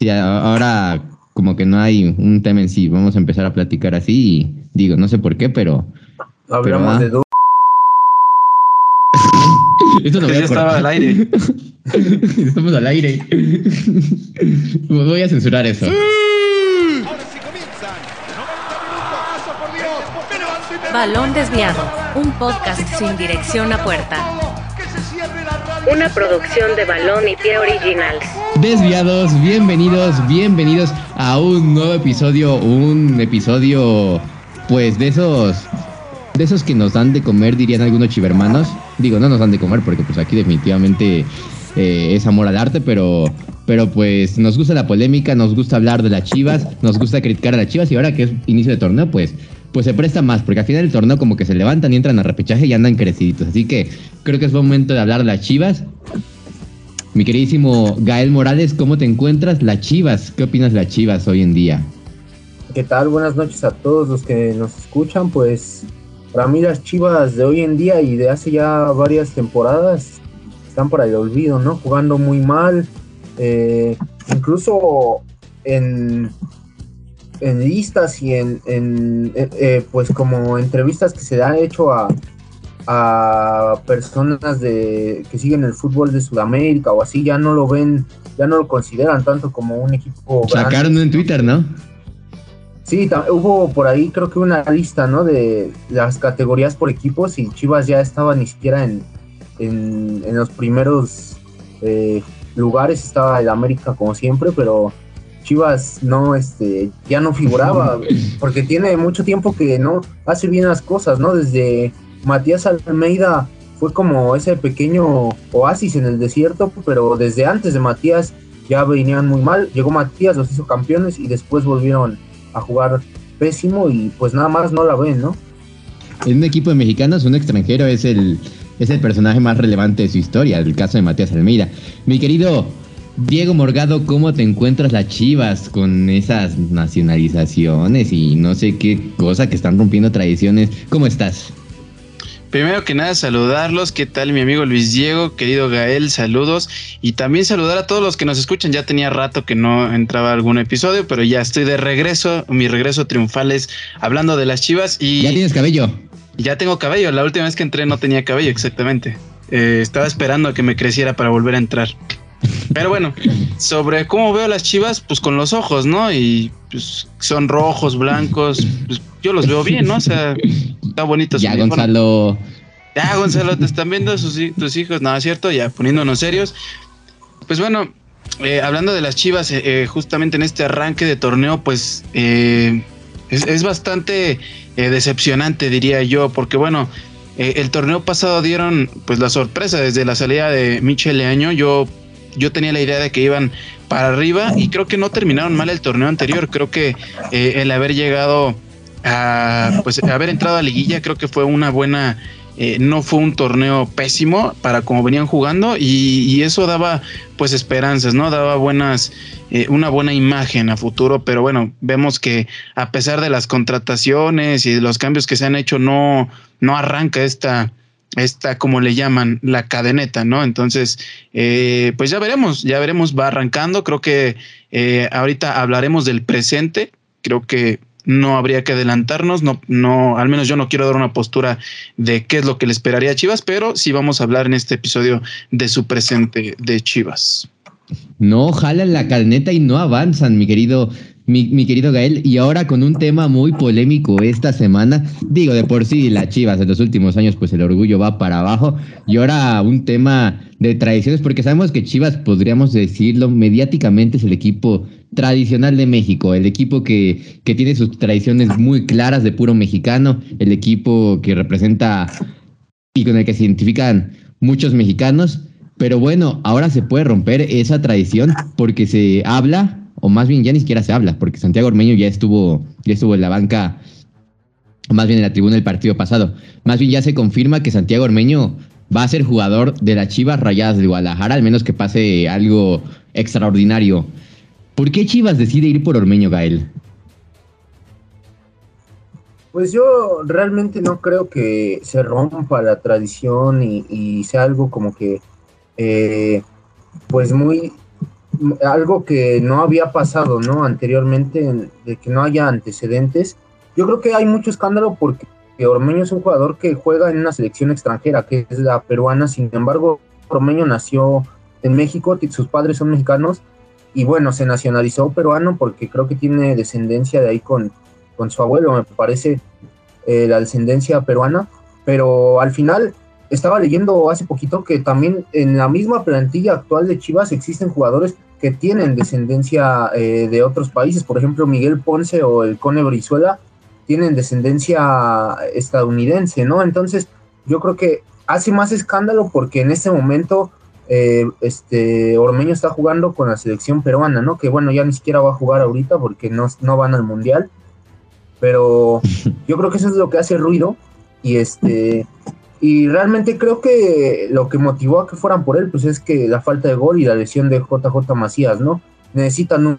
Sí, ahora como que no hay un tema en sí. Vamos a empezar a platicar así y digo, no sé por qué, pero... Hablamos de... Esto no ya estaba al aire. Estamos al aire. Voy a censurar eso. Balón desviado, un podcast sin dirección a puerta. Una producción de Balón y Pie Originals. Desviados, bienvenidos, bienvenidos a un nuevo episodio, un episodio pues de esos de esos que nos dan de comer, dirían algunos chivermanos. Digo, no nos dan de comer porque pues aquí definitivamente eh, es amor al arte, pero, pero pues nos gusta la polémica, nos gusta hablar de las chivas, nos gusta criticar a las chivas y ahora que es inicio de torneo, pues, pues se presta más, porque al final del torneo como que se levantan y entran a repechaje y andan creciditos. Así que creo que es momento de hablar de las chivas. Mi queridísimo Gael Morales, ¿cómo te encuentras? Las chivas, ¿qué opinas de las chivas hoy en día? ¿Qué tal? Buenas noches a todos los que nos escuchan. Pues para mí las chivas de hoy en día y de hace ya varias temporadas están para el olvido, ¿no? Jugando muy mal, eh, incluso en, en listas y en, eh, eh, pues como entrevistas que se han hecho a, a personas de que siguen el fútbol de Sudamérica o así, ya no lo ven, ya no lo consideran tanto como un equipo. Sacaron en Twitter, ¿no? Sí, hubo por ahí creo que una lista, ¿no? De las categorías por equipos y Chivas ya estaba ni siquiera en, en, los primeros eh, lugares, estaba el América como siempre, pero Chivas no, este, ya no figuraba, porque tiene mucho tiempo que no hace bien las cosas, ¿no? Desde Matías Almeida fue como ese pequeño oasis en el desierto, pero desde antes de Matías ya venían muy mal. Llegó Matías, los hizo campeones y después volvieron a jugar pésimo y pues nada más no la ven, ¿no? En un equipo de mexicanos, un extranjero es el, es el personaje más relevante de su historia, el caso de Matías Almeida. Mi querido Diego Morgado, ¿cómo te encuentras las chivas con esas nacionalizaciones y no sé qué cosa que están rompiendo tradiciones? ¿Cómo estás? Primero que nada, saludarlos. ¿Qué tal, mi amigo Luis Diego? Querido Gael, saludos. Y también saludar a todos los que nos escuchan. Ya tenía rato que no entraba algún episodio, pero ya estoy de regreso. Mi regreso triunfal es hablando de las chivas. y ¿Ya tienes cabello? Ya tengo cabello. La última vez que entré no tenía cabello, exactamente. Eh, estaba esperando a que me creciera para volver a entrar. Pero bueno, sobre cómo veo las chivas, pues con los ojos, ¿no? Y pues son rojos, blancos, pues yo los veo bien, ¿no? O sea, está bonito. Ya, Gonzalo. Ya, Gonzalo, te están viendo sus, tus hijos, ¿no es cierto? Ya poniéndonos serios. Pues bueno, eh, hablando de las chivas, eh, justamente en este arranque de torneo, pues es, es, bastante decepcionante, diría yo, porque bueno, el torneo pasado dieron pues la sorpresa desde la salida de Michel Leaño. Yo yo tenía la idea de que iban para arriba y creo que no terminaron mal el torneo anterior. Creo que eh, el haber llegado pues, haber entrado a liguilla, creo que fue una buena, eh, no fue un torneo pésimo para como venían jugando y, eso daba pues esperanzas, ¿no? Daba buenas, eh, una buena imagen a futuro, pero bueno, vemos que a pesar de las contrataciones y de los cambios que se han hecho, no, no arranca esta esta, como le llaman, la cadeneta, ¿no? Entonces, eh, pues ya veremos, ya veremos, va arrancando. Creo que ahorita hablaremos del presente. Creo que no habría que adelantarnos, no, no, al menos yo no quiero dar una postura de qué es lo que le esperaría a Chivas, pero sí vamos a hablar en este episodio de su presente de Chivas. No jalan la cadeneta y no avanzan, mi querido mi, querido Gael, y ahora con un tema muy polémico esta semana. Digo, de por sí, las chivas en los últimos años, pues el orgullo va para abajo. Y ahora un tema de tradiciones, porque sabemos que Chivas, podríamos decirlo, mediáticamente es el equipo tradicional de México, el equipo que, que tiene sus tradiciones muy claras de puro mexicano, el equipo que representa y con el que se identifican muchos mexicanos. Pero bueno, ahora se puede romper esa tradición porque se habla o más bien ya ni siquiera se habla, porque Santiago Ormeño ya estuvo, ya estuvo en la banca, o más bien en la tribuna del partido pasado. Más bien ya se confirma que Santiago Ormeño va a ser jugador de las Chivas Rayadas de Guadalajara, al menos que pase algo extraordinario. ¿Por qué Chivas decide ir por Ormeño, Gael? Pues yo realmente no creo que se rompa la tradición y, sea algo como que, eh, pues muy algo que no había pasado, ¿no? Anteriormente, de que no haya antecedentes. Yo creo que hay mucho escándalo porque Ormeño es un jugador que juega en una selección extranjera, que es la peruana. Sin embargo, Ormeño nació en México, sus padres son mexicanos y bueno, se nacionalizó peruano porque creo que tiene descendencia de ahí con, con su abuelo, me parece eh, la descendencia peruana, pero al final estaba leyendo hace poquito que también en la misma plantilla actual de Chivas existen jugadores que tienen descendencia eh, de otros países, por ejemplo Miguel Ponce o el Cone Brizuela tienen descendencia estadounidense, ¿no? Entonces yo creo que hace más escándalo porque en este momento eh, este Ormeño está jugando con la selección peruana, ¿no? Que bueno, ya ni siquiera va a jugar ahorita porque no, no van al mundial. Pero yo creo que eso es lo que hace ruido. Y este. Y realmente creo que lo que motivó a que fueran por él, pues es que la falta de gol y la lesión de JJ Macías, ¿no? Necesitan un,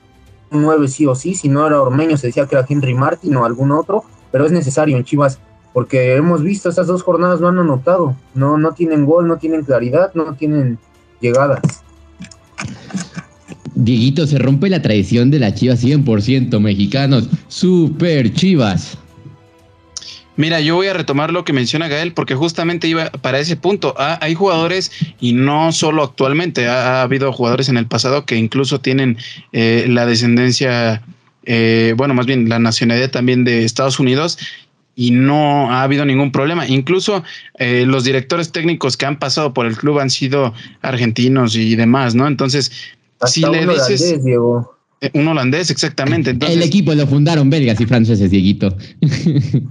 9 sí o sí, si no era Ormeño, se decía que era Henry Martin o algún otro, pero es necesario en Chivas, porque hemos visto estas dos jornadas no han anotado, no, no tienen gol, no tienen claridad, no tienen llegadas. Dieguito, se rompe la tradición de la Chivas 100% mexicanos. Super Chivas. Mira, yo voy a retomar lo que menciona Gael porque justamente iba para ese punto. Ah, hay jugadores y no solo actualmente, ha, habido jugadores en el pasado que incluso tienen eh, la descendencia, eh, bueno, más bien la nacionalidad también de Estados Unidos y no ha habido ningún problema. Incluso eh, los directores técnicos que han pasado por el club han sido argentinos y demás, ¿no? Entonces, si le dices... un holandés, exactamente. el equipo lo fundaron belgas y franceses, Dieguito.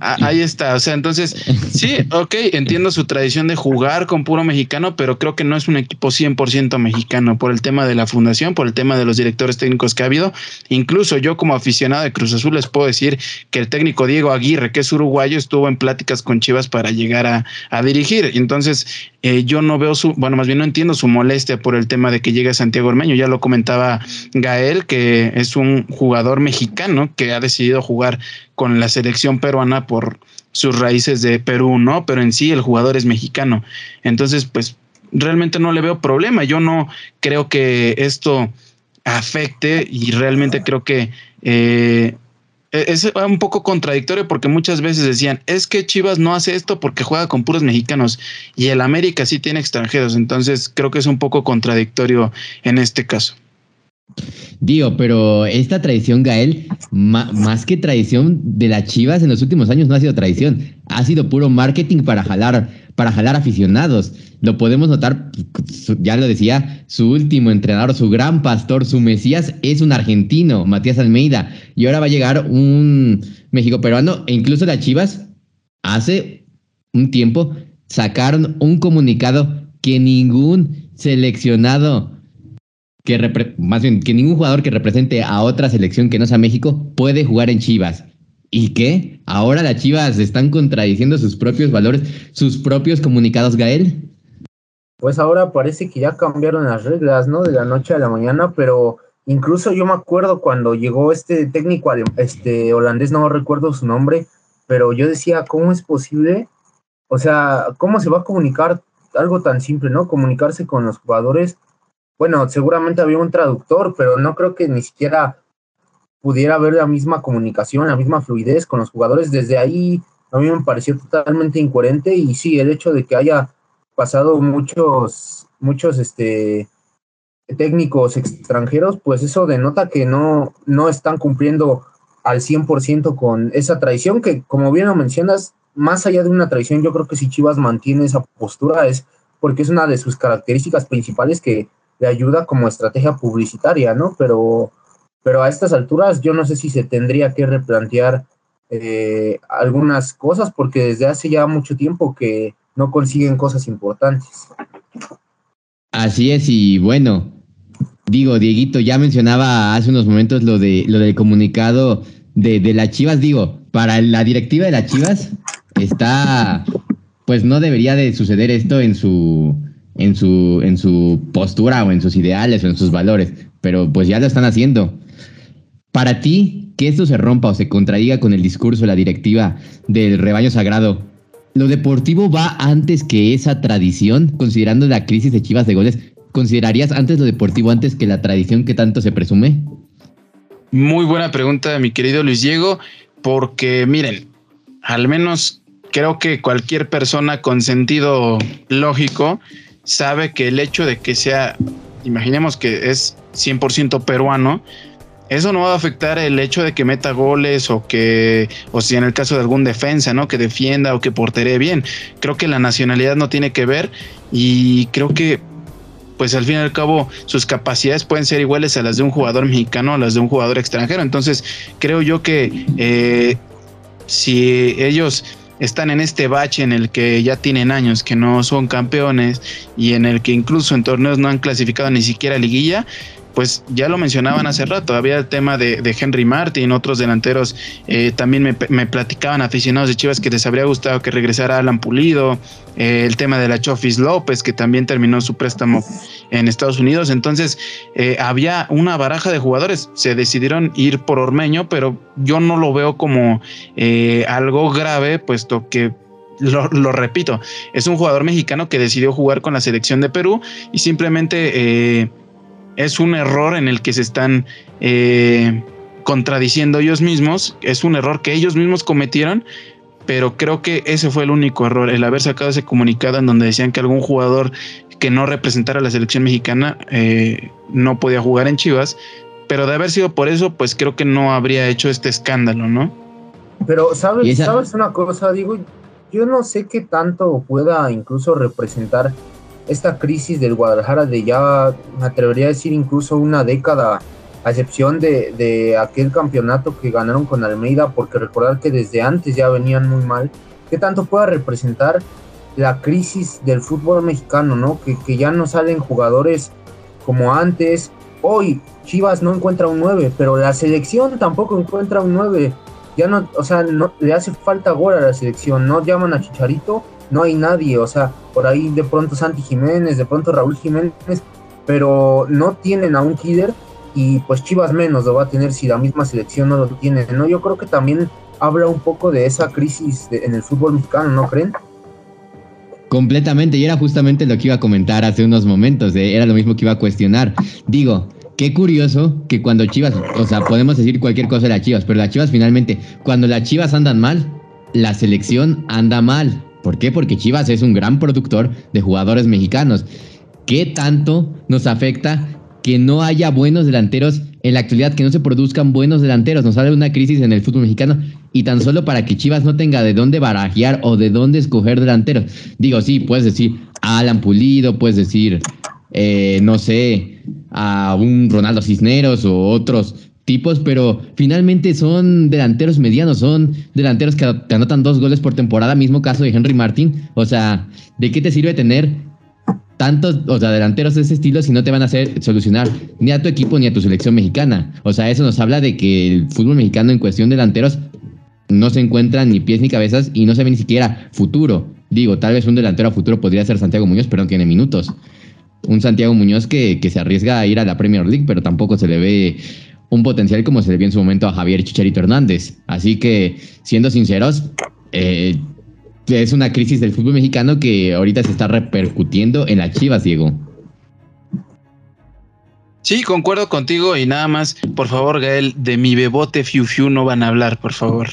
Ah, ahí está, o sea, entonces, sí, ok, entiendo su tradición de jugar con puro mexicano, pero creo que no es un equipo 100% mexicano por el tema de la fundación, por el tema de los directores técnicos que ha habido. Incluso yo como aficionado de Cruz Azul les puedo decir que el técnico Diego Aguirre, que es uruguayo, estuvo en pláticas con Chivas para llegar a, a dirigir. Entonces, eh, yo no veo su, bueno, más bien no entiendo su molestia por el tema de que llegue Santiago Ormeño. Ya lo comentaba Gael, que es un jugador mexicano que ha decidido jugar con la selección peruana por sus raíces de Perú, ¿no? Pero en sí el jugador es mexicano. Entonces, pues realmente no le veo problema. Yo no creo que esto afecte y realmente creo que eh, es un poco contradictorio porque muchas veces decían, es que Chivas no hace esto porque juega con puros mexicanos y el América sí tiene extranjeros. Entonces creo que es un poco contradictorio en este caso. Digo, pero esta tradición, Gael, más que tradición de las Chivas en los últimos años no ha sido tradición, ha sido puro marketing para jalar, para jalar aficionados. Lo podemos notar, ya lo decía, su último entrenador, su gran pastor, su Mesías es un argentino, Matías Almeida, y ahora va a llegar un México peruano, e incluso las Chivas hace un tiempo sacaron un comunicado que ningún seleccionado que más bien que ningún jugador que represente a otra selección que no sea México puede jugar en Chivas. ¿Y qué? Ahora las Chivas están contradiciendo sus propios valores, sus propios comunicados, Gael. Pues ahora parece que ya cambiaron las reglas, ¿no? De la noche a la mañana, pero incluso yo me acuerdo cuando llegó este técnico este holandés, no recuerdo su nombre, pero yo decía, ¿cómo es posible? O sea, ¿cómo se va a comunicar algo tan simple, ¿no? Comunicarse con los jugadores bueno, seguramente había un traductor, pero no creo que ni siquiera pudiera haber la misma comunicación, la misma fluidez con los jugadores. Desde ahí a mí me pareció totalmente incoherente y sí, el hecho de que haya pasado muchos, muchos este, técnicos extranjeros, pues eso denota que no, no están cumpliendo al 100% con esa tradición que, como bien lo mencionas, más allá de una tradición, yo creo que si Chivas mantiene esa postura es porque es una de sus características principales que de ayuda como estrategia publicitaria, ¿no? Pero, pero a estas alturas yo no sé si se tendría que replantear eh, algunas cosas porque desde hace ya mucho tiempo que no consiguen cosas importantes. Así es, y bueno, digo, Dieguito ya mencionaba hace unos momentos lo de lo del comunicado de, de las Chivas, digo, para la directiva de las Chivas está, pues no debería de suceder esto en su en su, en su postura o en sus ideales o en sus valores, pero pues ya lo están haciendo. Para ti, que esto se rompa o se contradiga con el discurso de la directiva del rebaño sagrado, ¿lo deportivo va antes que esa tradición, considerando la crisis de Chivas de goles? ¿considerarías antes lo deportivo antes que la tradición que tanto se presume? Muy buena pregunta, mi querido Luis Diego, porque miren, al menos creo que cualquier persona con sentido lógico sabe que el hecho de que sea, imaginemos que es 100% peruano, eso no va a afectar el hecho de que meta goles o que, o si en el caso de algún defensa, ¿no? Que defienda o que portere bien. Creo que la nacionalidad no tiene que ver y creo que, pues al fin y al cabo, sus capacidades pueden ser iguales a las de un jugador mexicano o a las de un jugador extranjero. Entonces, creo yo que eh, si ellos están en este bache en el que ya tienen años que no son campeones y en el que incluso en torneos no han clasificado ni siquiera liguilla, pues ya lo mencionaban hace rato, había el tema de, Henry Martin, otros delanteros eh, también me, platicaban aficionados de Chivas que les habría gustado que regresara Alan Pulido, eh, el tema de la Chofis López que también terminó su préstamo en Estados Unidos, entonces eh, había una baraja de jugadores, se decidieron ir por Ormeño, pero yo no lo veo como algo grave, puesto que lo, lo, repito, es un jugador mexicano que decidió jugar con la selección de Perú y simplemente es un error en el que se están eh, contradiciendo ellos mismos, es un error que ellos mismos cometieron, pero creo que ese fue el único error, el haber sacado ese comunicado en donde decían que algún jugador que no representara a la selección mexicana eh, no podía jugar en Chivas, pero de haber sido por eso, pues creo que no habría hecho este escándalo, ¿no? Pero sabes, sabes una cosa, digo, yo no sé qué tanto pueda incluso representar esta crisis del Guadalajara de ya, me atrevería a decir incluso una década, a excepción de, aquel campeonato que ganaron con Almeida, porque recordar que desde antes ya venían muy mal, ¿qué tanto pueda representar la crisis del fútbol mexicano, ¿no? Que, que ya no salen jugadores como antes. Hoy Chivas no encuentra un 9, pero la selección tampoco encuentra un 9. Ya no, o sea, no, le hace falta gol a la selección, no llaman a Chicharito no hay nadie, o sea, por ahí de pronto Santi Jiménez, de pronto Raúl Jiménez, pero no tienen a un líder y pues Chivas menos lo va a tener si la misma selección no lo tiene, ¿no? Yo creo que también habla un poco de esa crisis en el fútbol mexicano, ¿no creen? Completamente, y era justamente lo que iba a comentar hace unos momentos, era lo mismo que iba a cuestionar. Digo, qué curioso que cuando Chivas, o sea, podemos decir cualquier cosa de las Chivas, pero las Chivas finalmente, cuando las Chivas andan mal, la selección anda mal. ¿Por qué? Porque Chivas es un gran productor de jugadores mexicanos. ¿Qué tanto nos afecta que no haya buenos delanteros en la actualidad, que no se produzcan buenos delanteros? Nos sale una crisis en el fútbol mexicano y tan solo para que Chivas no tenga de dónde barajear o de dónde escoger delanteros. Digo, sí, puedes decir a Alan Pulido, puedes decir, eh, no sé, a un Ronaldo Cisneros o otros tipos, pero finalmente son delanteros medianos, son delanteros que te anotan dos goles por temporada, mismo caso de Henry Martin. O sea, ¿de qué te sirve tener tantos, o sea, delanteros de ese estilo si no te van a hacer solucionar ni a tu equipo ni a tu selección mexicana? O sea, eso nos habla de que el fútbol mexicano en cuestión de delanteros no se encuentra ni pies ni cabezas y no se ve ni siquiera futuro. Digo, tal vez un delantero a futuro podría ser Santiago Muñoz, pero no tiene minutos. Un Santiago Muñoz que, que se arriesga a ir a la Premier League, pero tampoco se le ve un potencial como se le vio en su momento a Javier Chicharito Hernández. Así que, siendo sinceros, eh, es una crisis del fútbol mexicano que ahorita se está repercutiendo en las Chivas, Diego. Sí, concuerdo contigo y nada más, por favor, Gael, de mi bebote Fiu Fiu no van a hablar, por favor.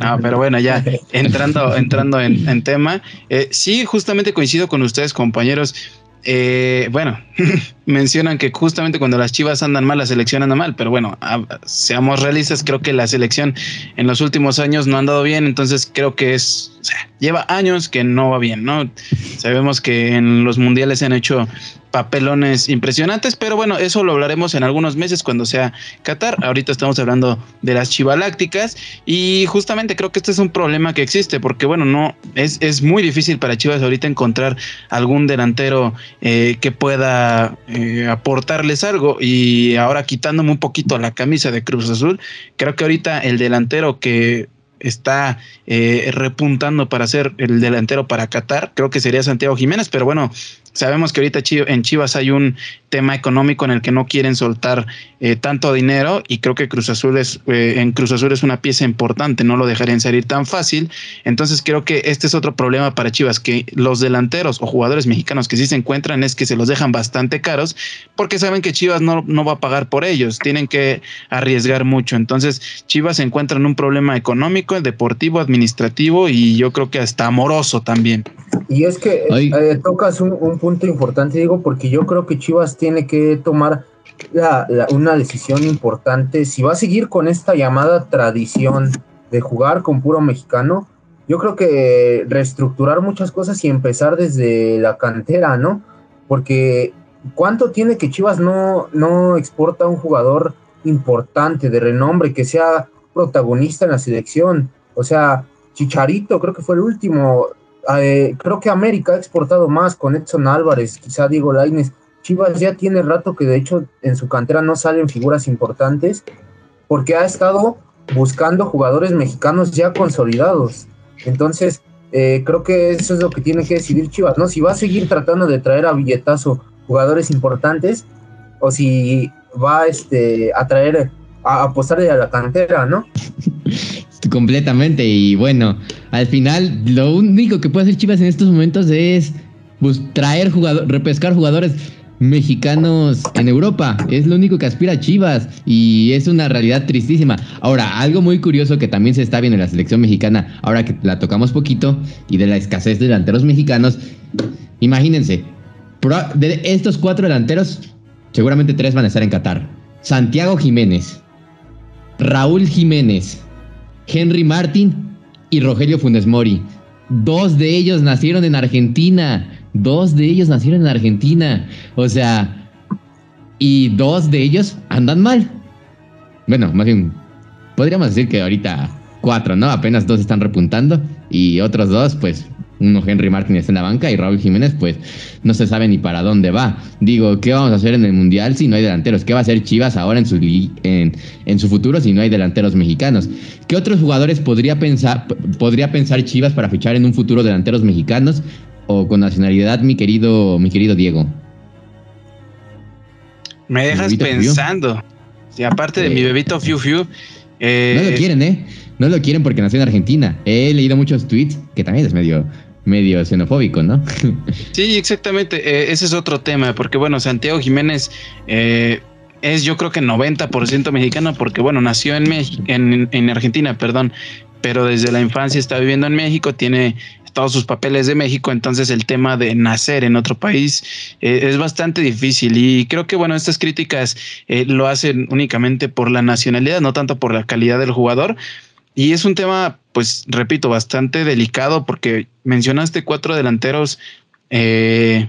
No, pero bueno, ya entrando, entrando en, tema, eh, sí, justamente coincido con ustedes, compañeros. Eh, bueno, mencionan que justamente cuando las Chivas andan mal, la selección anda mal, pero bueno, seamos realistas, creo que la selección en los últimos años no ha andado bien, entonces creo que es, sea, lleva años que no va bien, ¿no? Sabemos que en los mundiales se han hecho papelones impresionantes, pero bueno, eso lo hablaremos en algunos meses cuando sea Qatar. Ahorita estamos hablando de las chivalácticas y justamente creo que este es un problema que existe porque bueno, no es, es muy difícil para Chivas ahorita encontrar algún delantero eh, que pueda eh, aportarles algo y ahora quitándome un poquito la camisa de Cruz Azul, creo que ahorita el delantero que está eh, repuntando para ser el delantero para Qatar, creo que sería Santiago Jiménez, pero bueno, Sabemos que ahorita en Chivas hay un tema económico en el que no quieren soltar eh, tanto dinero y creo que Cruz Azul es eh, en Cruz Azul es una pieza importante, no lo dejarían salir tan fácil. Entonces creo que este es otro problema para Chivas, que los delanteros o jugadores mexicanos que sí se encuentran es que se los dejan bastante caros porque saben que Chivas no, no va a pagar por ellos, tienen que arriesgar mucho. Entonces Chivas se encuentra en un problema económico, deportivo, administrativo y yo creo que hasta amoroso también. Y es que eh, tocas un, un punto importante, digo, porque yo creo que Chivas tiene que tomar una decisión importante. Si va a seguir con esta llamada tradición de jugar con puro mexicano, yo creo que reestructurar muchas cosas y empezar desde la cantera, ¿no? Porque ¿cuánto tiene que Chivas no, no exporta un jugador importante, de renombre, que sea protagonista en la selección? O sea, Chicharito creo que fue el último. Eh, creo que América ha exportado más con Edson Álvarez, quizá Diego Laines. Chivas ya tiene rato que de hecho en su cantera no salen figuras importantes porque ha estado buscando jugadores mexicanos ya consolidados. Entonces, eh, creo que eso es lo que tiene que decidir Chivas, ¿no? Si va a seguir tratando de traer a billetazo jugadores importantes o si va este, a traer, a apostarle a la cantera, ¿no? Completamente, y bueno, al final lo único que puede hacer Chivas en estos momentos es traer jugadores, repescar jugadores mexicanos en Europa. Es lo único que aspira Chivas y es una realidad tristísima. Ahora, algo muy curioso que también se está viendo en la selección mexicana, ahora que la tocamos poquito, y de la escasez de delanteros mexicanos, imagínense, de estos cuatro delanteros, seguramente tres van a estar en Qatar. Santiago Jiménez, Raúl Jiménez, Henry Martín y Rogelio Funes Mori. Dos de ellos nacieron en Argentina. Dos de ellos nacieron en Argentina. O sea, y dos de ellos andan mal. Bueno, más bien, podríamos decir que ahorita cuatro, ¿no? Apenas dos están repuntando y otros dos, pues uno Henry Martínez en la banca y Raúl Jiménez, pues no se sabe ni para dónde va. Digo, ¿qué vamos a hacer en el Mundial si no hay delanteros? ¿Qué va a hacer Chivas ahora en su, en, en su futuro si no hay delanteros mexicanos? ¿Qué otros jugadores podría pensar, podría pensar Chivas para fichar en un futuro delanteros mexicanos? o con nacionalidad, mi querido, mi querido Diego? Me dejas pensando. Si aparte de mi bebito Fiu Fiu. Eh, no lo quieren, ¿eh? No lo quieren porque nació en Argentina. He leído muchos tweets que también es medio, medio xenofóbico, ¿no? sí, exactamente. Eh, ese es otro tema, porque bueno, Santiago Jiménez eh, es yo creo que 90% mexicano, porque bueno, nació en, en, en Argentina, perdón, pero desde la infancia está viviendo en México, tiene todos sus papeles de México, entonces el tema de nacer en otro país eh, es bastante difícil y creo que bueno, estas críticas eh, lo hacen únicamente por la nacionalidad, no tanto por la calidad del jugador. Y es un tema, pues repito, bastante delicado porque mencionaste cuatro delanteros eh,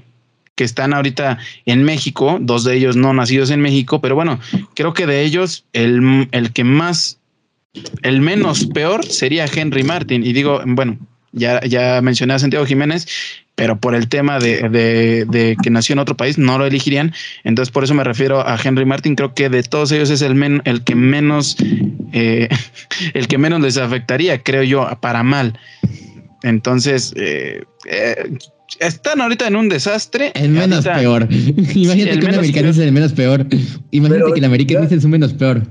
que están ahorita en México, dos de ellos no nacidos en México, pero bueno, creo que de ellos el, el que más, el menos peor sería Henry Martin. Y digo, bueno, ya, ya mencioné a Santiago Jiménez, pero por el tema de, que nació en otro país, no lo elegirían. Entonces, por eso me refiero a Henry Martin. Creo que de todos ellos es el, el que menos, eh, el que menos les afectaría, creo yo, para mal. Entonces, eh, eh, están ahorita en un desastre. El menos peor. Imagínate que un americano es el menos peor. Imagínate que el americano es el menos peor.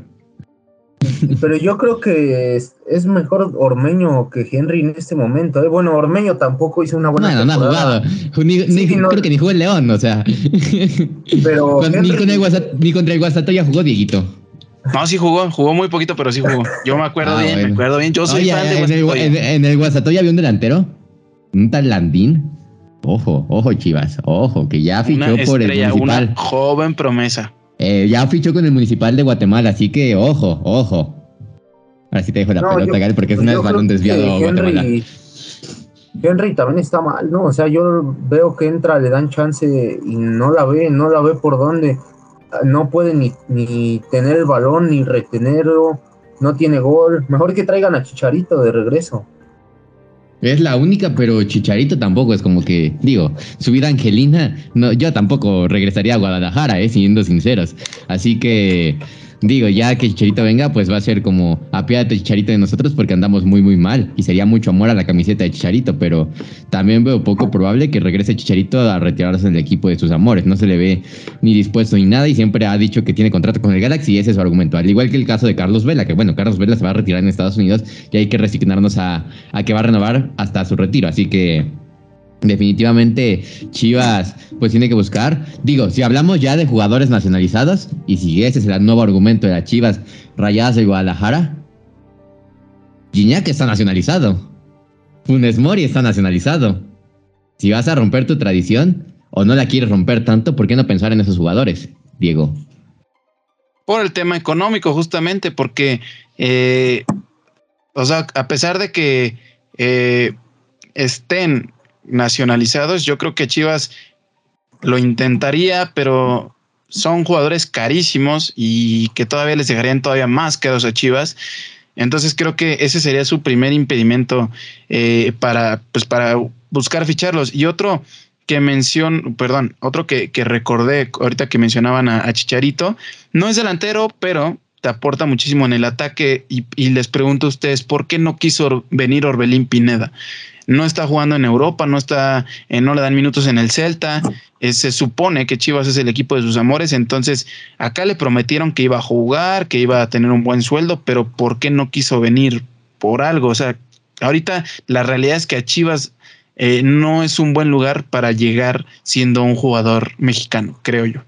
Pero yo creo que es, mejor Ormeño que Henry en este momento. ¿eh? Bueno, Ormeño tampoco hizo una buena. Bueno, no ha jugado. Ni, creo que ni jugó el León, o sea. Pero ni, con el ni contra el Guasatoya jugó Dieguito. No, sí jugó, jugó muy poquito, pero sí jugó. Yo me acuerdo ah, bien, me acuerdo bien. Yo soy fan de en el, en, en el Guasatoya había un delantero, un tal Landín. Ojo, ojo, Chivas, ojo, que ya fichó por el municipal. Una joven promesa. Eh, ya fichó con el municipal de Guatemala, así que ojo, ojo. Ahora sí te dejo la pelota, Gal, porque es un balón desviado a Guatemala. Henry también está mal, ¿no? O sea, yo veo que entra, le dan chance y no la ve, no la ve por dónde. No puede ni, ni tener el balón, ni retenerlo, no tiene gol. Mejor que traigan a Chicharito de regreso. Es la única, pero Chicharito tampoco es como que, digo, su vida Angelina, no, yo tampoco regresaría a Guadalajara, eh, siendo sinceros. Así que, digo, ya que Chicharito venga, pues va a ser como apiádate Chicharito de nosotros porque andamos muy muy mal y sería mucho amor a la camiseta de Chicharito, pero también veo poco probable que regrese Chicharito a retirarse del equipo de sus amores, no se le ve ni dispuesto ni nada y siempre ha dicho que tiene contrato con el Galaxy y ese es su argumento, al igual que el caso de Carlos Vela, que bueno, Carlos Vela se va a retirar en Estados Unidos y hay que resignarnos a, a que va a renovar hasta su retiro, así que definitivamente Chivas pues tiene que buscar. Digo, si hablamos ya de jugadores nacionalizados y si ese es el nuevo argumento de las Chivas Rayadas de Guadalajara, Gignac está nacionalizado. Funes Mori está nacionalizado. Si vas a romper tu tradición o no la quieres romper tanto, ¿por qué no pensar en esos jugadores, Diego? Por el tema económico, justamente, porque, eh, o sea, a pesar de que eh, estén nacionalizados. Yo creo que Chivas lo intentaría, pero son jugadores carísimos y que todavía les dejarían todavía más quedos a Chivas. Entonces creo que ese sería su primer impedimento eh, para, pues para buscar ficharlos. Y otro que menciono, perdón, otro que, recordé ahorita que mencionaban a, Chicharito, no es delantero, pero te aporta muchísimo en el ataque y, y, les pregunto a ustedes, ¿por qué no quiso venir Orbelín Pineda? no está jugando en Europa, no está, eh, no le dan minutos en el Celta. Eh, se supone que Chivas es el equipo de sus amores, entonces acá le prometieron que iba a jugar, que iba a tener un buen sueldo, pero ¿por qué no quiso venir por algo? O sea, ahorita la realidad es que a Chivas eh, no es un buen lugar para llegar siendo un jugador mexicano, creo yo.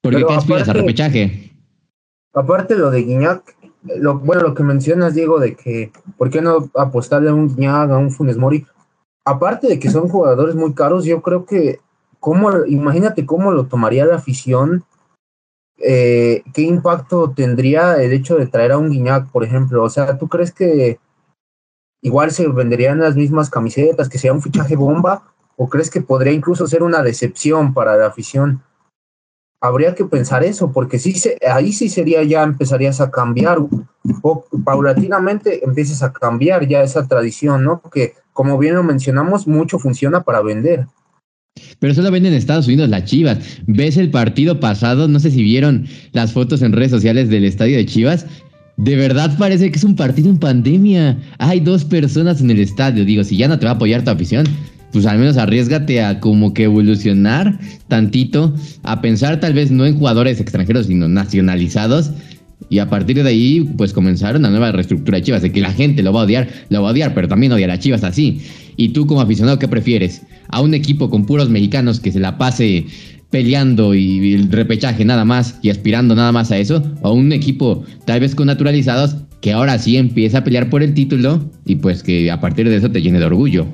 ¿Por qué te aspiras a repechaje? Aparte lo de Guiñac, bueno, lo que mencionas, Diego, de que ¿por qué no apostarle a un Guiñac, a un Funes Mori? Aparte de que son jugadores muy caros, yo creo que, cómo, imagínate cómo lo tomaría la afición, eh, qué impacto tendría el hecho de traer a un Guiñac, por ejemplo. O sea, ¿tú crees que igual se venderían las mismas camisetas, que sea un fichaje bomba? ¿O crees que podría incluso ser una decepción para la afición? Habría que pensar eso, porque sí se, ahí sí sería ya empezarías a cambiar, paulatinamente empiezas a cambiar ya esa tradición, ¿no? Porque como bien lo mencionamos, mucho funciona para vender. Pero solo venden en Estados Unidos las Chivas. ¿Ves el partido pasado? No sé si vieron las fotos en redes sociales del estadio de Chivas. De verdad parece que es un partido en pandemia. Hay dos personas en el estadio. Digo, si ya no te va a apoyar tu afición, pues al menos arriesgate a como que evolucionar tantito, a pensar tal vez no en jugadores extranjeros, sino nacionalizados. Y a partir de ahí, pues comenzar una nueva reestructura de Chivas, de que la gente lo va a odiar, lo va a odiar, pero también odia a Chivas así. Y tú como aficionado, ¿qué prefieres? ¿A un equipo con puros mexicanos que se la pase peleando y el repechaje nada más y aspirando nada más a eso? ¿O un equipo tal vez con naturalizados que ahora sí empieza a pelear por el título y pues que a partir de eso te llene de orgullo?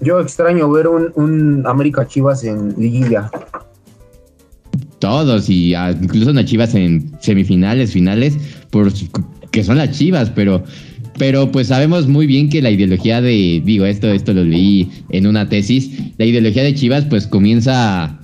Yo extraño ver un, América Chivas en liguilla. Todos, y incluso una Chivas en semifinales, finales, por, que son las Chivas, pero, pero pues sabemos muy bien que la ideología de, digo, esto, esto lo leí en una tesis, la ideología de Chivas pues comienza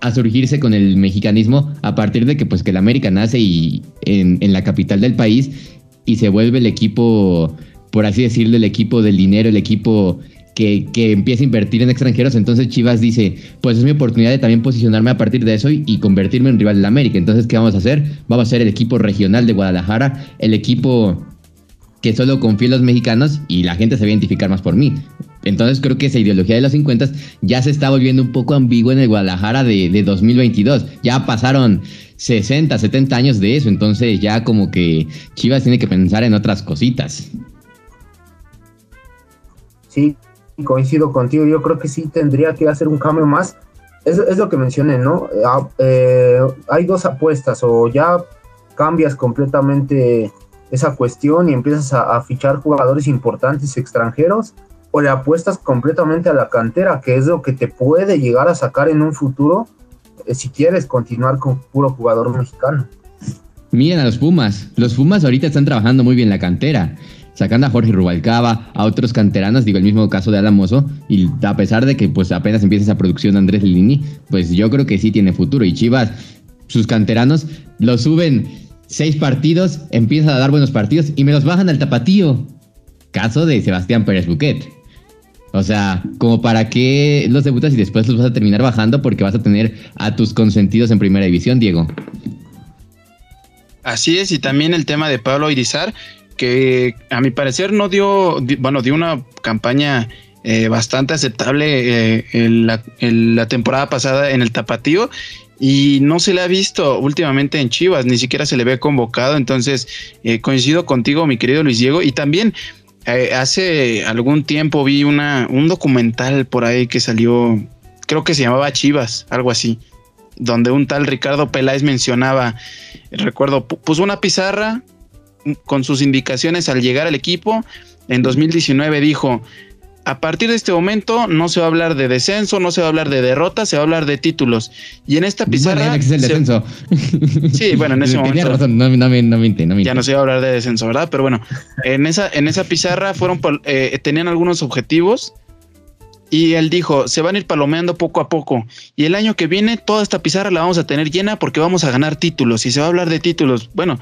a, surgirse con el mexicanismo a partir de que pues que el América nace y en la capital del país y se vuelve el equipo, por así decirlo, el equipo del dinero, el equipo que, que empieza a invertir en extranjeros, entonces Chivas dice, pues es mi oportunidad de también posicionarme a partir de eso y, convertirme en rival de la América. Entonces, ¿qué vamos a hacer? Vamos a ser el equipo regional de Guadalajara, el equipo que solo confía en los mexicanos y la gente se va a identificar más por mí. Entonces creo que esa ideología de los 50 ya se está volviendo un poco ambigua en el Guadalajara de, de 2022. Ya pasaron 60, 70 años de eso, entonces ya como que Chivas tiene que pensar en otras cositas. Sí, coincido contigo, yo creo que sí tendría que hacer un cambio más. Es, es lo que mencioné, ¿no? Ah, eh, hay dos apuestas, o ya cambias completamente esa cuestión y empiezas a, fichar jugadores importantes extranjeros, o le apuestas completamente a la cantera, que es lo que te puede llegar a sacar en un futuro eh, si quieres continuar con puro jugador mexicano. Miren a los Pumas. Los Pumas ahorita están trabajando muy bien la cantera sacando a Jorge Rubalcaba, a otros canteranos, digo el mismo caso de Alamoso, y a pesar de que pues apenas empieza esa producción Andrés Lini, pues yo creo que sí tiene futuro. Y Chivas, sus canteranos, lo suben seis partidos, empiezan a dar buenos partidos y me los bajan al tapatío. Caso de Sebastián Pérez Buquet. O sea, como para qué los debutas y después los vas a terminar bajando porque vas a tener a tus consentidos en primera división, Diego. Así es, y también el tema de Pablo Irizar, que a mi parecer no dio, bueno, dio una campaña eh, bastante aceptable eh, en, la, temporada pasada en el Tapatío y no se le ha visto últimamente en Chivas, ni siquiera se le ve convocado, entonces eh, coincido contigo, mi querido Luis Diego, y también hace algún tiempo vi una, un documental por ahí que salió, creo que se llamaba Chivas, algo así, donde un tal Ricardo Peláez mencionaba, recuerdo, puso una pizarra con sus indicaciones al llegar al equipo. En 2019 dijo, a partir de este momento no se va a hablar de descenso, no se va a hablar de derrota, se va a hablar de títulos. Y en esta pizarra... el descenso. Sí, bueno, en ese momento... razón, no, no, no, Ya no se iba a hablar de descenso, ¿verdad? Pero bueno, en esa, en esa pizarra fueron, eh, tenían algunos objetivos y él dijo, se van a ir palomeando poco a poco. Y el año que viene toda esta pizarra la vamos a tener llena porque vamos a ganar títulos y se va a hablar de títulos. Bueno,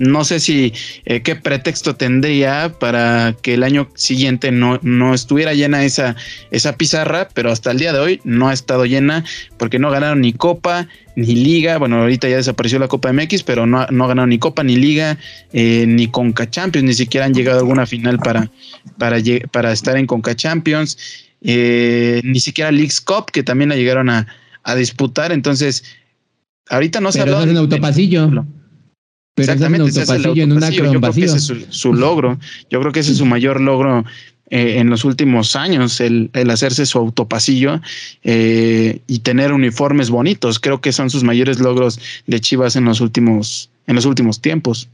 no sé si eh, qué pretexto tendría para que el año siguiente no, no estuviera llena esa, esa pizarra, pero hasta el día de hoy no ha estado llena porque no ganaron ni Copa ni Liga. Bueno, ahorita ya desapareció la Copa MX, pero no, no ganaron ni Copa ni Liga eh, ni Conca Champions, ni siquiera han llegado a alguna final para, para, para estar en Conca Champions, eh, ni siquiera Leagues Cup, que también la llegaron a, disputar. Entonces, ahorita no se ha un autopasillo. Exactamente, ese es el en una Yo creo que ese es su, logro. Yo creo que ese es su mayor logro eh, en los últimos años, el, hacerse su autopasillo eh, y tener uniformes bonitos. Creo que son sus mayores logros de Chivas en los últimos, en los últimos tiempos.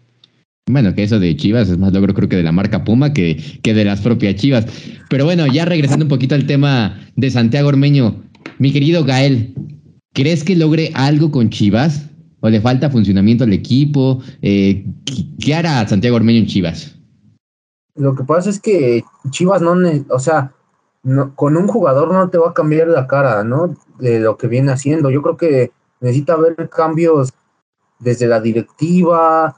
Bueno, que eso de Chivas es más logro creo que de la marca Puma que, que de las propias Chivas. Pero bueno, ya regresando un poquito al tema de Santiago Ormeño, mi querido Gael, ¿crees que logre algo con Chivas? ¿O le falta funcionamiento al equipo? Eh, ¿Qué hará Santiago Ormeño en Chivas? Lo que pasa es que Chivas no, o sea, con un jugador no te va a cambiar la cara, ¿no? De lo que viene haciendo. Yo creo que necesita haber cambios desde la directiva,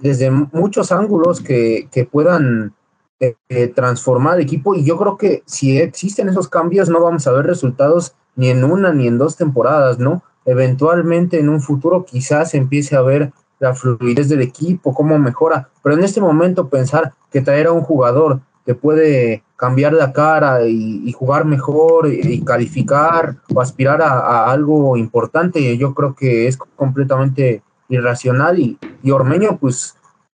desde muchos ángulos que, puedan eh, transformar el equipo. Y yo creo que si existen esos cambios, no vamos a ver resultados ni en una ni en dos temporadas, ¿no? Eventualmente en un futuro quizás empiece a ver la fluidez del equipo, cómo mejora, pero en este momento pensar que traer a un jugador que puede cambiar la cara y, jugar mejor y, calificar o aspirar a, algo importante, yo creo que es completamente irracional y, y Ormeño pues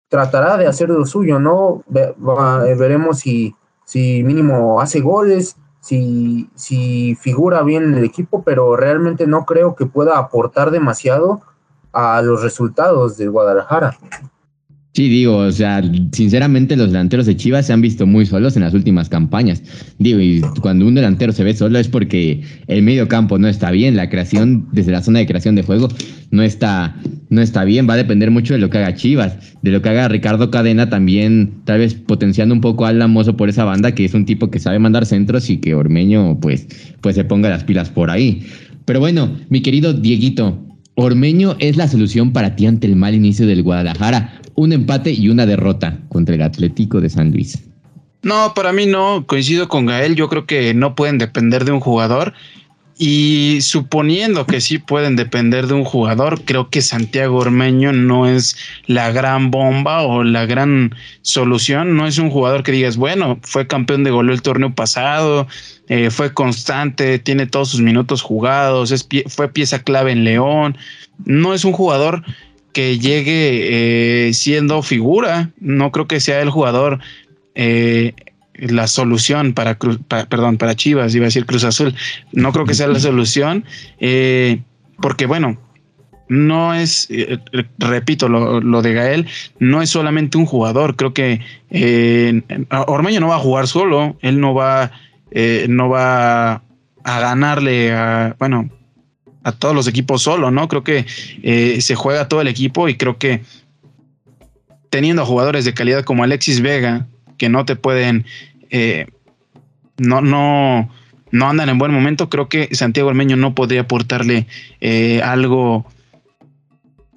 tratará de hacer lo suyo, ¿no? veremos si, si mínimo hace goles, si, si figura bien en el equipo, pero realmente no creo que pueda aportar demasiado a los resultados de Guadalajara. Sí, digo, o sea, sinceramente los delanteros de Chivas se han visto muy solos en las últimas campañas. Digo, y cuando un delantero se ve solo es porque el medio campo no está bien, la creación desde la zona de creación de juego no está, no está bien, va a depender mucho de lo que haga Chivas, de lo que haga Ricardo Cadena también, tal vez potenciando un poco a Alan por esa banda, que es un tipo que sabe mandar centros y que Ormeño pues, pues se ponga las pilas por ahí. Pero bueno, mi querido Dieguito, Ormeño es la solución para ti ante el mal inicio del Guadalajara. Un empate y una derrota contra el Atlético de San Luis. No, para mí no. Coincido con Gael. Yo creo que no pueden depender de un jugador. Y suponiendo que sí pueden depender de un jugador, creo que Santiago Ormeño no es la gran bomba o la gran solución. No es un jugador que digas, bueno, fue campeón de goleo el torneo pasado, eh, fue constante, tiene todos sus minutos jugados, fue pieza clave en León. No es un jugador que llegue eh, siendo figura. No creo que sea el jugador eh, la solución para, perdón, para Chivas, iba a decir Cruz Azul. No creo que sea la solución, porque bueno, no es, repito, lo, de Gael, no es solamente un jugador. Creo que Ormeño no va a jugar solo, él no va eh, no va a ganarle a, bueno, a todos los equipos solo, ¿no? Creo que eh, se juega todo el equipo y creo que teniendo a jugadores de calidad como Alexis Vega, que no te pueden, eh, no, no, no andan en buen momento, creo que Santiago Armeño no podría aportarle algo Mm,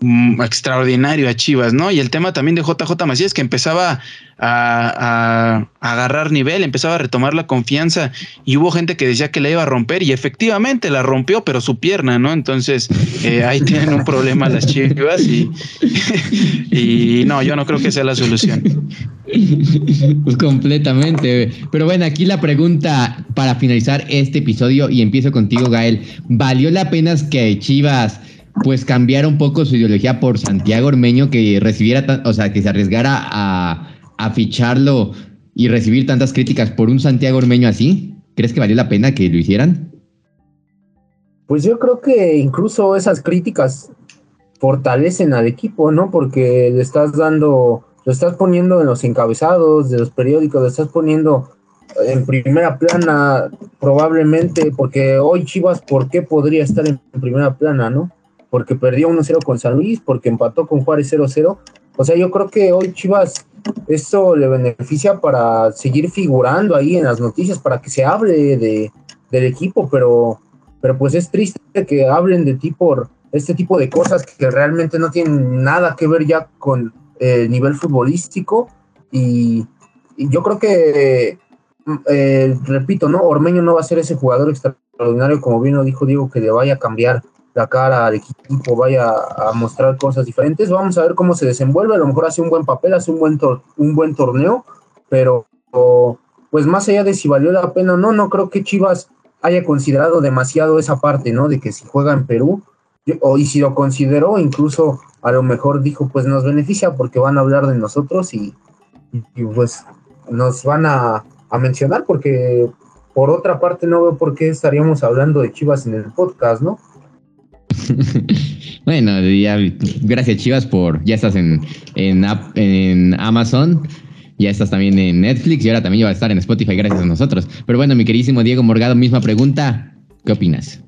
extraordinario a Chivas, ¿no? Y el tema también de JJ Macías que empezaba a, agarrar nivel, empezaba a retomar la confianza y hubo gente que decía que la iba a romper y efectivamente la rompió, pero su pierna, ¿no? Entonces eh, ahí tienen un problema las Chivas y, y no, yo no creo que sea la solución. Pues completamente. Pero bueno, aquí la pregunta para finalizar este episodio y empiezo contigo, Gael. ¿Valió la pena que Chivas pues cambiar un poco su ideología por Santiago Ormeño, que recibiera, o sea, que se arriesgara a, ficharlo y recibir tantas críticas por un Santiago Ormeño así? ¿Crees que valió la pena que lo hicieran? Pues yo creo que incluso esas críticas fortalecen al equipo, ¿no? Porque le estás dando, lo estás poniendo en los encabezados de los periódicos, lo estás poniendo en primera plana probablemente, porque hoy Chivas, ¿por qué podría estar en primera plana, no? Porque perdió 1-0 con San Luis, porque empató con Juárez 0-0. O sea, yo creo que hoy Chivas esto le beneficia para seguir figurando ahí en las noticias, para que se hable de, del equipo, pero, pero pues es triste que hablen de ti por este tipo de cosas que realmente no tienen nada que ver ya con el nivel futbolístico. Y, yo creo que, eh, repito, ¿no? Ormeño no va a ser ese jugador extraordinario, como bien lo dijo Diego, que le vaya a cambiar la cara al equipo, vaya a mostrar cosas diferentes. Vamos a ver cómo se desenvuelve. A lo mejor hace un buen papel, hace un buen, un buen torneo, pero pues más allá de si valió la pena o no, no creo que Chivas haya considerado demasiado esa parte, ¿no? De que si juega en Perú, o, y si lo consideró, incluso a lo mejor dijo, pues nos beneficia porque van a hablar de nosotros y, pues nos van a, a mencionar, porque por otra parte no veo por qué estaríamos hablando de Chivas en el podcast, ¿no? bueno, gracias Chivas por, ya estás en, en, Amazon, ya estás también en Netflix y ahora también va a estar en Spotify gracias a nosotros. Pero bueno, mi queridísimo Diego Morgado, misma pregunta, ¿qué opinas?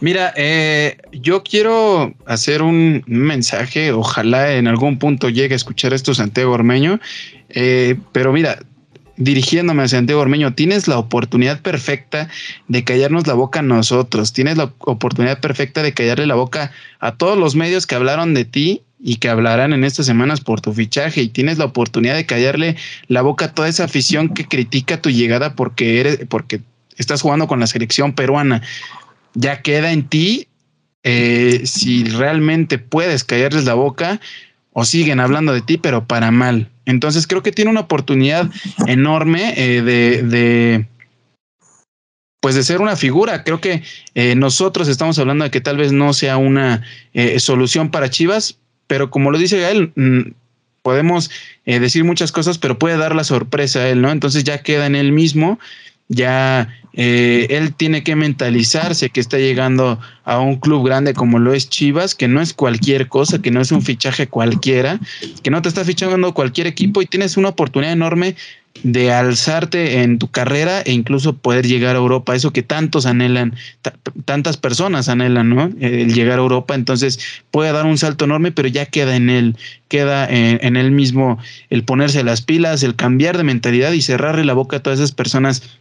Mira, eh, yo quiero hacer un mensaje, ojalá en algún punto llegue a escuchar esto Santiago Ormeño, eh, pero mira, dirigiéndome a Santiago Ormeño, tienes la oportunidad perfecta de callarnos la boca a nosotros, tienes la oportunidad perfecta de callarle la boca a todos los medios que hablaron de ti y que hablarán en estas semanas por tu fichaje y tienes la oportunidad de callarle la boca a toda esa afición que critica tu llegada porque eres porque estás jugando con la selección peruana. Ya queda en ti eh, si realmente puedes callarles la boca o siguen hablando de ti, pero para mal. Entonces creo que tiene una oportunidad enorme eh, de, pues de ser una figura. Creo que eh, nosotros estamos hablando de que tal vez no sea una eh, solución para Chivas, pero como lo dice Gael, mm, podemos decir muchas cosas, pero puede dar la sorpresa a él, ¿no? Entonces ya queda en él mismo ya eh, él tiene que mentalizarse que está llegando a un club grande como lo es Chivas, que no es cualquier cosa, que no es un fichaje cualquiera, que no te está fichando cualquier equipo y tienes una oportunidad enorme de alzarte en tu carrera e incluso poder llegar a Europa, eso que tantos anhelan, tantas personas anhelan, ¿no? El llegar a Europa, entonces puede dar un salto enorme, pero ya queda en él, queda en, en él mismo el ponerse las pilas, el cambiar de mentalidad y cerrarle la boca a todas esas personas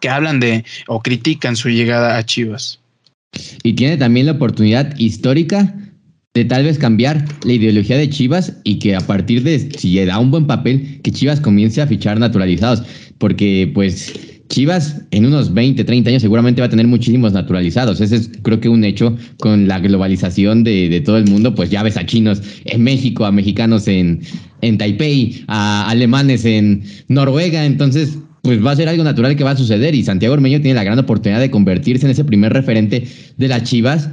que hablan de o critican su llegada a Chivas. Y tiene también la oportunidad histórica de tal vez cambiar la ideología de Chivas y que a partir de, si le da un buen papel, que Chivas comience a fichar naturalizados. Porque pues Chivas en unos 20, 30 años seguramente va a tener muchísimos naturalizados. Ese es creo que un hecho con la globalización de, de todo el mundo. Pues ya ves a chinos en México, a mexicanos en, en Taipei, a alemanes en Noruega. Entonces pues va a ser algo natural que va a suceder y Santiago Ormeño tiene la gran oportunidad de convertirse en ese primer referente de las Chivas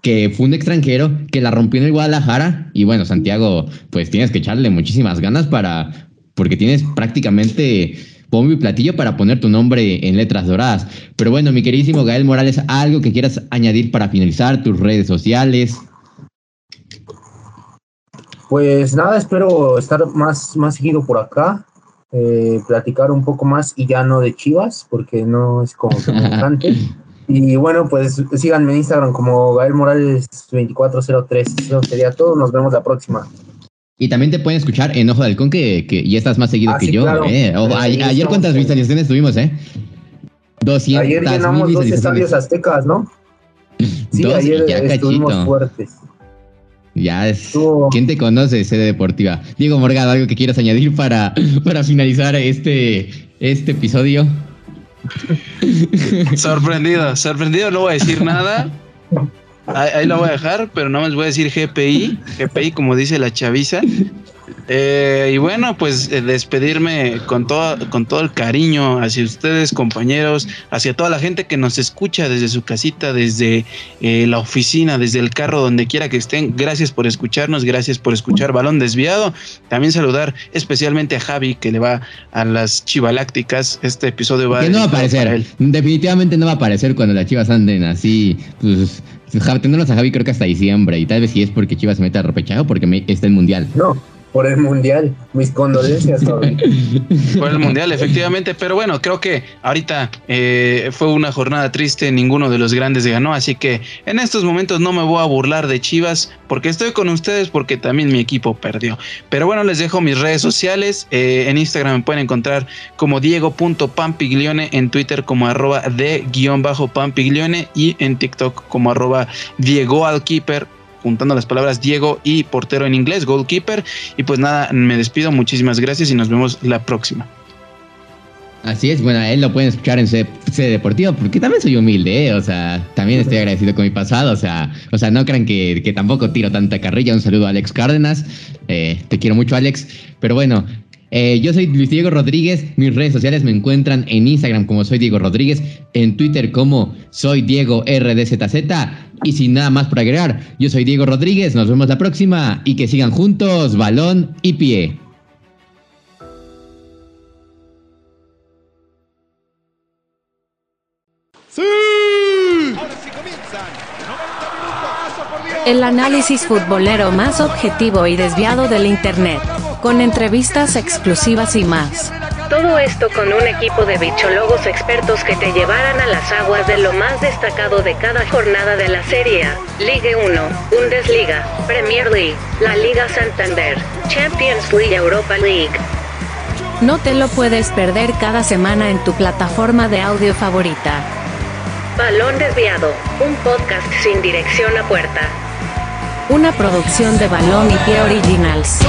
que fue un extranjero que la rompió en el Guadalajara y bueno, Santiago, pues tienes que echarle muchísimas ganas para porque tienes prácticamente bombo y platillo para poner tu nombre en letras doradas. Pero bueno, mi queridísimo Gael Morales, algo que quieras añadir para finalizar tus redes sociales. Pues nada, espero estar más, más seguido por acá. Eh, platicar un poco más y ya no de Chivas, porque no es como que Y bueno, pues síganme en Instagram como Gael Morales 2403. Eso sería todo. Nos vemos la próxima. Y también te pueden escuchar en Ojo de Halcón, que, que ya estás más seguido ah, que yo. Eh. ayer, cuántas visualizaciones tuvimos, ¿eh? 200 ayer llenamos dos estadios aztecas, ¿no? Sí, Dos, ayer ya estuvimos cachito. fuertes. Ya es. ¿Quién te conoce, sede deportiva? Diego Morgado, algo que quieras añadir para, para finalizar este, este episodio. Sorprendido, sorprendido, no voy a decir nada. Ahí, ahí lo voy a dejar, pero no más voy a decir GPI, GPI como dice la chaviza. Eh, y bueno, pues eh, despedirme con todo, con todo el cariño hacia ustedes, compañeros, hacia toda la gente que nos escucha desde su casita, desde eh, la oficina, desde el carro, donde quiera que estén. Gracias por escucharnos, gracias por escuchar Balón Desviado. También saludar especialmente a Javi, que le va a las chivalácticas. Este episodio va Que no va a aparecer. él. Definitivamente no va a aparecer cuando las chivas anden así. Pues, tendremos a Javi creo que hasta diciembre. Y tal vez si es porque Chivas se mete a repechaje o porque me- está el mundial. No, por el mundial. Mis condolencias. Por el mundial, efectivamente. Pero bueno, creo que ahorita eh, fue una jornada triste. Ninguno de los grandes ganó. Así que en estos momentos no me voy a burlar de Chivas. Porque estoy con ustedes. Porque también mi equipo perdió. Pero bueno, les dejo mis redes sociales. Eh, en Instagram me pueden encontrar como Diego.pampiglione. En Twitter como arroba de guion bajo Pampiglione. Y en TikTok como arroba Diego Alkeeper. Juntando las palabras Diego y portero en inglés, goalkeeper. Y pues nada, me despido. Muchísimas gracias y nos vemos la próxima. Así es, bueno, él lo pueden escuchar en sede, Sede deportiva, porque también soy humilde, ¿eh? o sea, también estoy agradecido con mi pasado, o sea, o sea, no crean que, que tampoco tiro tanta carrilla. Un saludo a Alex Cárdenas, eh, te quiero mucho, Alex. Pero bueno, eh, yo soy Luis Diego Rodríguez, mis redes sociales me encuentran en Instagram como soy Diego Rodríguez, en Twitter como soy Diego RDZZ, y sin nada más por agregar, yo soy Diego Rodríguez, nos vemos la próxima y que sigan juntos, balón y pie. El análisis futbolero más objetivo y desviado del Internet, con entrevistas exclusivas y más. Todo esto con un equipo de bichologos expertos que te llevarán a las aguas de lo más destacado de cada jornada de la Serie Ligue 1, Bundesliga, Premier League, la Liga Santander, Champions League, Europa League. No te lo puedes perder cada semana en tu plataforma de audio favorita. Balón Desviado, un podcast sin dirección a puerta. Una producción de Balón y Pie Originals.